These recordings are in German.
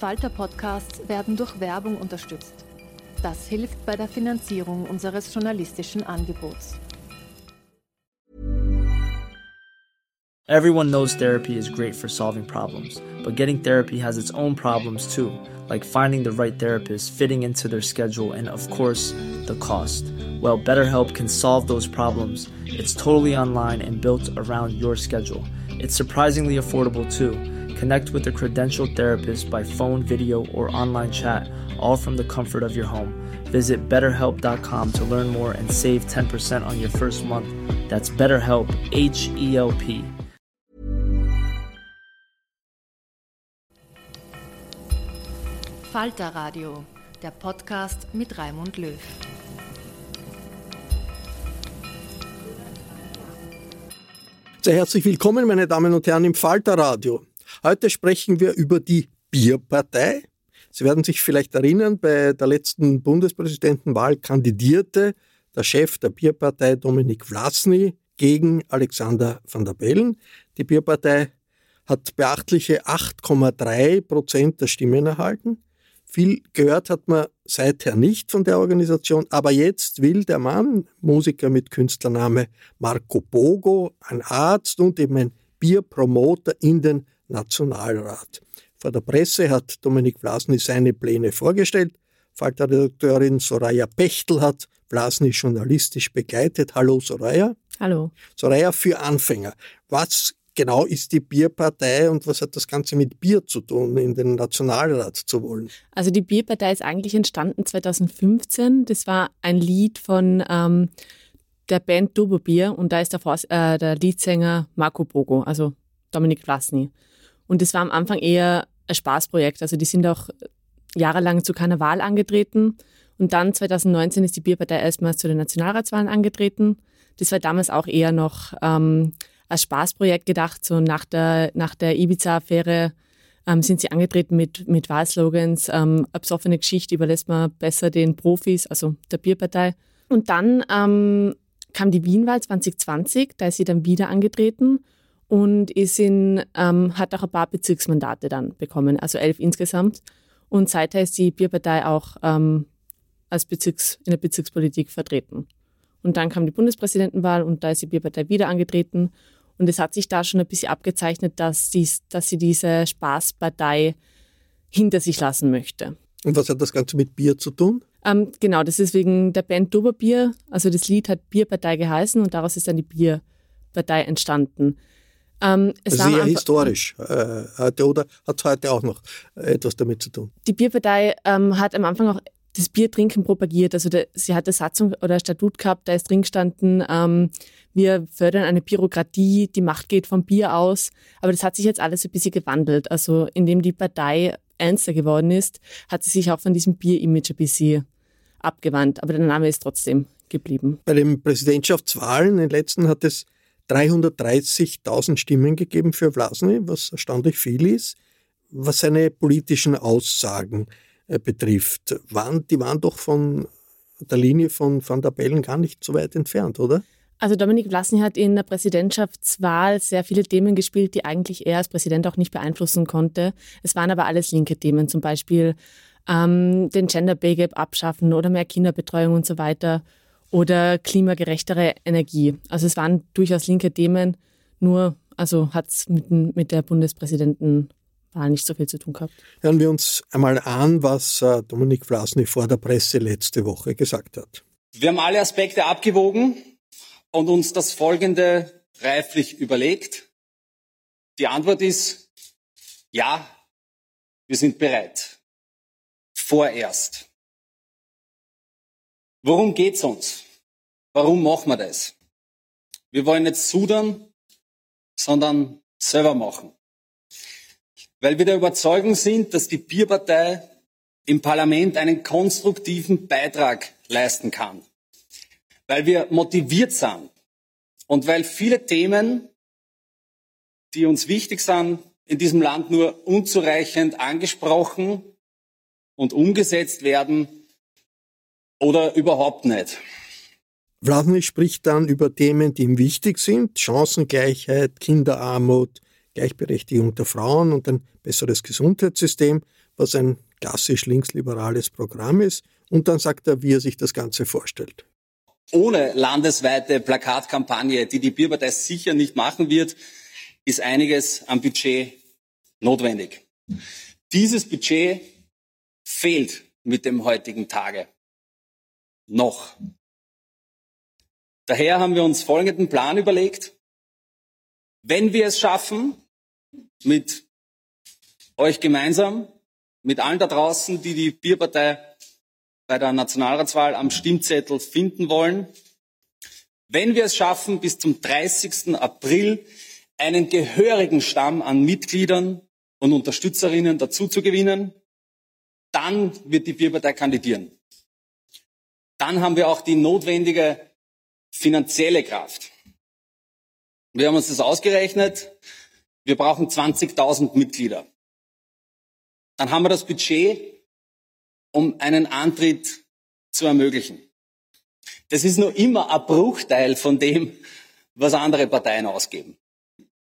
Falter-Podcasts werden durch Werbung unterstützt. Das hilft bei der Finanzierung unseres journalistischen Angebots. Everyone knows therapy is great for solving problems, but getting therapy has its own problems too, like finding the right therapist, fitting into their schedule, and of course, the cost. Well, BetterHelp can solve those problems. It's totally online and built around your schedule. It's surprisingly affordable too. Connect with a credentialed therapist by phone, video, or online chat, all from the comfort of your home. Visit betterhelp.com to learn more and save 10% on your first month. That's BetterHelp, H E L P. Falter Radio, der Podcast mit Raimund Löw. Sehr herzlich willkommen, meine Damen und Herren, im Falter Radio. Heute sprechen wir über die Bierpartei. Sie werden sich vielleicht erinnern, bei der letzten Bundespräsidentenwahl kandidierte der Chef der Bierpartei Dominik Vlasny gegen Alexander van der Bellen. Die Bierpartei hat beachtliche 8,3 Prozent der Stimmen erhalten. Viel gehört hat man seither nicht von der Organisation, aber jetzt will der Mann, Musiker mit Künstlername Marco Bogo, ein Arzt und eben ein Bierpromoter in den Nationalrat. Vor der Presse hat Dominik Vlasny seine Pläne vorgestellt. Falter-Redakteurin Soraya Pechtel hat Vlasny journalistisch begleitet. Hallo Soraya. Hallo. Soraya für Anfänger. Was genau ist die Bierpartei und was hat das Ganze mit Bier zu tun, in den Nationalrat zu wollen? Also die Bierpartei ist eigentlich entstanden 2015. Das war ein Lied von ähm, der Band Doberbier und da ist der, äh, der Leadsänger Marco Bogo, also Dominik Vlasny. Und das war am Anfang eher ein Spaßprojekt. Also die sind auch jahrelang zu Karneval angetreten. Und dann 2019 ist die Bierpartei erstmals zu den Nationalratswahlen angetreten. Das war damals auch eher noch ähm, als Spaßprojekt gedacht. So nach der, nach der Ibiza-Affäre ähm, sind sie angetreten mit, mit Wahlslogans. Ähm, Absoffene Geschichte überlässt man besser den Profis, also der Bierpartei. Und dann ähm, kam die Wienwahl 2020, da ist sie dann wieder angetreten und ist in, ähm, hat auch ein paar Bezirksmandate dann bekommen, also elf insgesamt. Und seither ist die Bierpartei auch ähm, als Bezirks, in der Bezirkspolitik vertreten. Und dann kam die Bundespräsidentenwahl und da ist die Bierpartei wieder angetreten. Und es hat sich da schon ein bisschen abgezeichnet, dass, dies, dass sie diese Spaßpartei hinter sich lassen möchte. Und was hat das Ganze mit Bier zu tun? Ähm, genau, das ist wegen der Band Doberbier. Also das Lied hat Bierpartei geheißen und daraus ist dann die Bierpartei entstanden. Ähm, Sehr historisch äh, heute oder hat es heute auch noch etwas damit zu tun? Die Bierpartei ähm, hat am Anfang auch das Biertrinken propagiert. Also der, sie hat eine Satzung oder ein Statut gehabt, da ist drin gestanden, ähm, wir fördern eine Bürokratie, die Macht geht vom Bier aus. Aber das hat sich jetzt alles ein bisschen gewandelt. Also indem die Partei ernster geworden ist, hat sie sich auch von diesem Bier-Image ein bisschen abgewandt. Aber der Name ist trotzdem geblieben. Bei den Präsidentschaftswahlen, den letzten, hat es 330.000 Stimmen gegeben für Vlasny, was erstaunlich viel ist. Was seine politischen Aussagen äh, betrifft, waren, die waren doch von der Linie von Van der Bellen gar nicht so weit entfernt, oder? Also Dominik Vlasny hat in der Präsidentschaftswahl sehr viele Themen gespielt, die eigentlich er als Präsident auch nicht beeinflussen konnte. Es waren aber alles linke Themen, zum Beispiel ähm, den Gender Pay Gap abschaffen oder mehr Kinderbetreuung und so weiter. Oder klimagerechtere Energie. Also es waren durchaus linke Themen, nur also hat es mit, mit der Bundespräsidentenwahl nicht so viel zu tun gehabt. Hören wir uns einmal an, was äh, Dominik Vlasny vor der Presse letzte Woche gesagt hat. Wir haben alle Aspekte abgewogen und uns das Folgende reiflich überlegt. Die Antwort ist ja, wir sind bereit. Vorerst. Worum geht's uns? Warum machen wir das? Wir wollen nicht sudern, sondern selber machen. Weil wir der Überzeugung sind, dass die Bierpartei im Parlament einen konstruktiven Beitrag leisten kann. Weil wir motiviert sind und weil viele Themen, die uns wichtig sind, in diesem Land nur unzureichend angesprochen und umgesetzt werden oder überhaupt nicht. Vladimir spricht dann über Themen, die ihm wichtig sind, Chancengleichheit, Kinderarmut, Gleichberechtigung der Frauen und ein besseres Gesundheitssystem, was ein klassisch linksliberales Programm ist. Und dann sagt er, wie er sich das Ganze vorstellt. Ohne landesweite Plakatkampagne, die die Bierpartei sicher nicht machen wird, ist einiges am Budget notwendig. Dieses Budget fehlt mit dem heutigen Tage noch. Daher haben wir uns folgenden Plan überlegt. Wenn wir es schaffen, mit euch gemeinsam, mit allen da draußen, die die Bierpartei bei der Nationalratswahl am Stimmzettel finden wollen, wenn wir es schaffen, bis zum 30. April einen gehörigen Stamm an Mitgliedern und Unterstützerinnen dazu zu gewinnen, dann wird die Bierpartei kandidieren. Dann haben wir auch die notwendige finanzielle Kraft. Wir haben uns das ausgerechnet. Wir brauchen 20.000 Mitglieder. Dann haben wir das Budget, um einen Antritt zu ermöglichen. Das ist nur immer ein Bruchteil von dem, was andere Parteien ausgeben.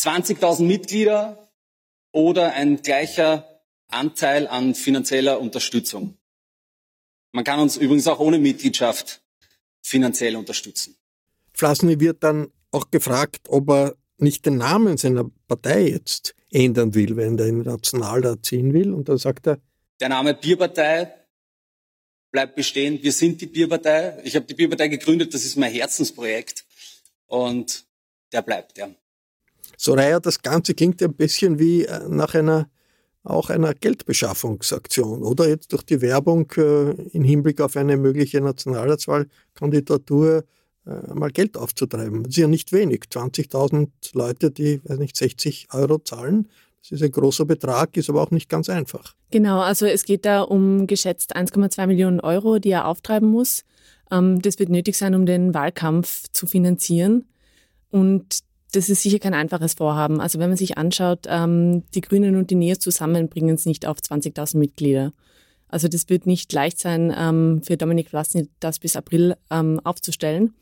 20.000 Mitglieder oder ein gleicher Anteil an finanzieller Unterstützung. Man kann uns übrigens auch ohne Mitgliedschaft finanziell unterstützen. Flasny wird dann auch gefragt, ob er nicht den Namen seiner Partei jetzt ändern will, wenn er in den Nationalrat ziehen will. Und dann sagt er, der Name Bierpartei bleibt bestehen. Wir sind die Bierpartei. Ich habe die Bierpartei gegründet, das ist mein Herzensprojekt. Und der bleibt, ja. Soraya, das Ganze klingt ein bisschen wie äh, nach einer auch einer Geldbeschaffungsaktion oder jetzt durch die Werbung äh, im Hinblick auf eine mögliche Nationalratswahlkandidatur äh, mal Geld aufzutreiben. Das ist ja nicht wenig. 20.000 Leute, die, weiß nicht, 60 Euro zahlen. Das ist ein großer Betrag, ist aber auch nicht ganz einfach. Genau, also es geht da um geschätzt 1,2 Millionen Euro, die er auftreiben muss. Ähm, das wird nötig sein, um den Wahlkampf zu finanzieren. Und das ist sicher kein einfaches Vorhaben. Also wenn man sich anschaut, ähm, die Grünen und die NEOS zusammen bringen es nicht auf 20.000 Mitglieder. Also das wird nicht leicht sein, ähm, für Dominik Vlasny das bis April ähm, aufzustellen.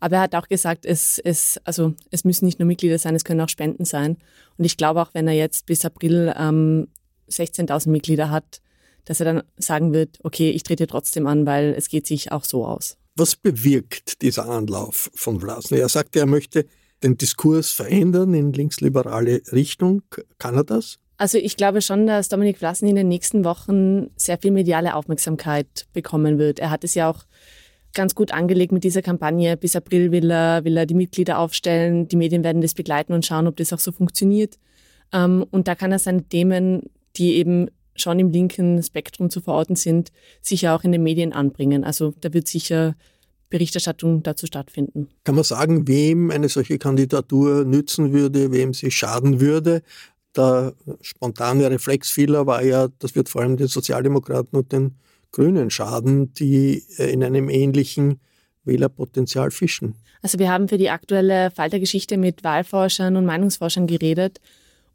Aber er hat auch gesagt, es, es, also es müssen nicht nur Mitglieder sein, es können auch Spenden sein. Und ich glaube auch, wenn er jetzt bis April ähm, 16.000 Mitglieder hat, dass er dann sagen wird, okay, ich trete trotzdem an, weil es geht sich auch so aus. Was bewirkt dieser Anlauf von Vlasny? Er sagte, er möchte den Diskurs verändern in linksliberale Richtung. Kann er das? Also ich glaube schon, dass Dominik Vlasny in den nächsten Wochen sehr viel mediale Aufmerksamkeit bekommen wird. Er hat es ja auch ganz gut angelegt mit dieser Kampagne. Bis April will er, will er die Mitglieder aufstellen. Die Medien werden das begleiten und schauen, ob das auch so funktioniert. Ähm, und da kann er seine Themen, die eben schon im linken Spektrum zu verorten sind, sicher auch in den Medien anbringen. Also da wird sicher Berichterstattung dazu stattfinden. Kann man sagen, wem eine solche Kandidatur nützen würde, wem sie schaden würde? Der spontane Reflexfehler war ja, das wird vor allem den Sozialdemokraten und den Grünen schaden, die äh, in einem ähnlichen Wählerpotenzial fischen. Also wir haben für die aktuelle Faltergeschichte mit Wahlforschern und Meinungsforschern geredet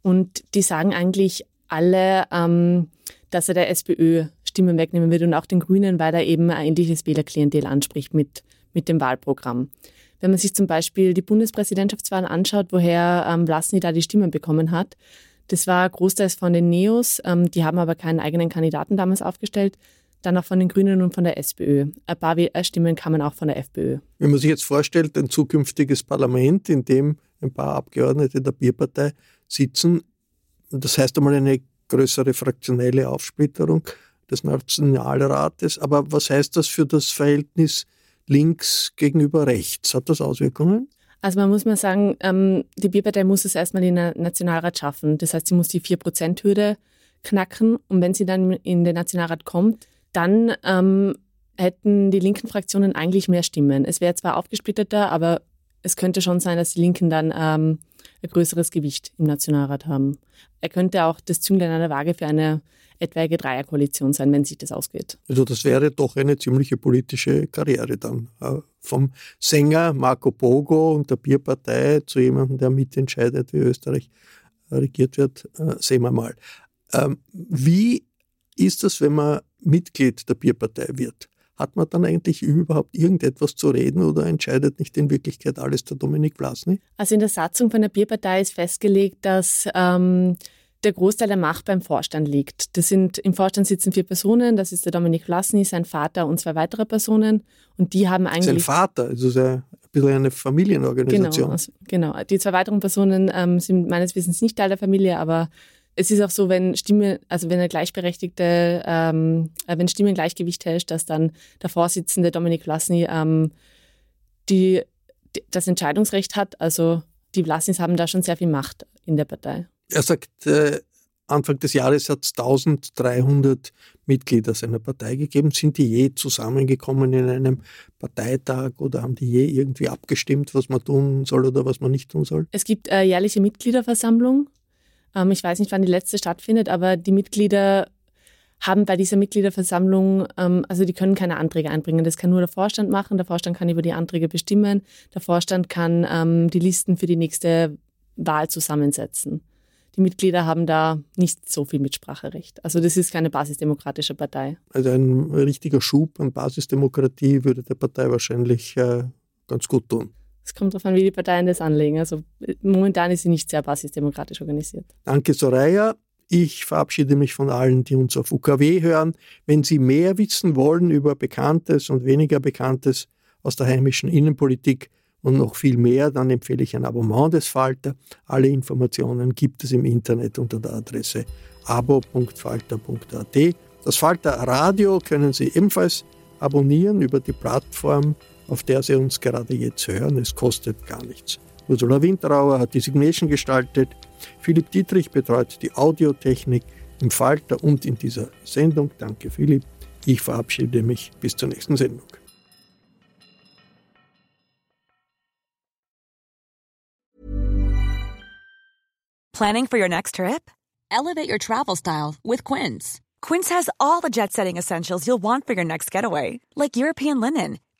und die sagen eigentlich alle, ähm, dass er der SPÖ Stimmen wegnehmen wird und auch den Grünen, weil er eben ein ähnliches Wählerklientel anspricht mit, mit dem Wahlprogramm. Wenn man sich zum Beispiel die Bundespräsidentschaftswahl anschaut, woher ähm, Vlasny da die Stimmen bekommen hat, das war großteils von den Neos, ähm, die haben aber keinen eigenen Kandidaten damals aufgestellt. dann auch von den Grünen und von der SPÖ. Ein paar Stimmen kamen auch von der FPÖ. Wenn man sich jetzt vorstellt, ein zukünftiges Parlament, in dem ein paar Abgeordnete der Bierpartei sitzen, das heißt einmal eine größere fraktionelle Aufsplitterung des Nationalrates. Aber was heißt das für das Verhältnis links gegenüber rechts? Hat das Auswirkungen? Also man muss mal sagen, ähm, die Bierpartei muss es erstmal in den Nationalrat schaffen. Das heißt, sie muss die 4%-Hürde knacken. Und wenn sie dann in den Nationalrat kommt, dann ähm, hätten die linken Fraktionen eigentlich mehr Stimmen. Es wäre zwar aufgesplitterter, aber es könnte schon sein, dass die Linken dann ähm, ein größeres Gewicht im Nationalrat haben. Er könnte auch das Zünglein an der Waage für eine etwaige Dreierkoalition sein, wenn sich das ausgeht. Also das wäre doch eine ziemliche politische Karriere dann. Äh, vom Sänger Marco Bogo und der Bierpartei zu jemandem, der mitentscheidet, wie Österreich regiert wird, äh, sehen wir mal. Ähm, wie ist das, wenn man Mitglied der Bierpartei wird? Hat man dann eigentlich überhaupt irgendetwas zu reden oder entscheidet nicht in Wirklichkeit alles der Dominik Vlasny? Also in der Satzung von der Bierpartei ist festgelegt, dass ähm, der Großteil der Macht beim Vorstand liegt. Das sind, Im Vorstand sitzen vier Personen, das ist der Dominik Vlasny, sein Vater und zwei weitere Personen. Und die haben eigentlich. Sein Vater, also sehr, ein bisschen eine Familienorganisation. Genau, also, genau. Die zwei weiteren Personen ähm, sind meines Wissens nicht Teil der Familie, aber es ist auch so, wenn Stimme, also wenn eine gleichberechtigte, ähm, äh, wenn Stimmen Gleichgewicht herrscht, dass dann der Vorsitzende Dominik Vlasny ähm, die, die, das Entscheidungsrecht hat. Also die Vlasnys haben da schon sehr viel Macht in der Partei. Er sagt, äh, Anfang des Jahres hat es 1300 Mitglieder seiner Partei gegeben. Sind die je zusammengekommen in einem Parteitag oder haben die je irgendwie abgestimmt, was man tun soll oder was man nicht tun soll? Es gibt äh, jährliche Mitgliederversammlung ähm, ich weiß nicht, wann die letzte stattfindet, aber die Mitglieder haben bei dieser Mitgliederversammlung, ähm, also die können keine Anträge einbringen. Das kann nur der Vorstand machen. Der Vorstand kann über die Anträge bestimmen. Der Vorstand kann ähm, die Listen für die nächste Wahl zusammensetzen. Die Mitglieder haben da nicht so viel Mitspracherecht. Also das ist keine basisdemokratische Partei. Also ein richtiger Schub an Basisdemokratie würde der Partei wahrscheinlich äh, ganz gut tun. Es kommt darauf an, wie die Parteien das anlegen. Also momentan ist sie nicht sehr basisdemokratisch organisiert. Danke, Soraya. Ich verabschiede mich von allen, die uns auf UKW hören. Wenn Sie mehr wissen wollen über Bekanntes und weniger Bekanntes aus der heimischen Innenpolitik und noch viel mehr, dann empfehle ich ein Abonnement des Falter. Alle Informationen gibt es im Internet unter der Adresse abo.falter.at. Das Falter Radio können Sie ebenfalls abonnieren über die Plattform auf der Sie uns gerade jetzt hören. Es kostet gar nichts. Ursula Winterauer hat die Signation gestaltet. Philipp Dietrich betreut die Audiotechnik im Falter und in dieser Sendung. Danke, Philipp. Ich verabschiede mich bis zur nächsten Sendung. Planning for your next trip? Elevate your travel style with Quince. Quince has all the jet setting essentials you'll want for your next getaway, like European linen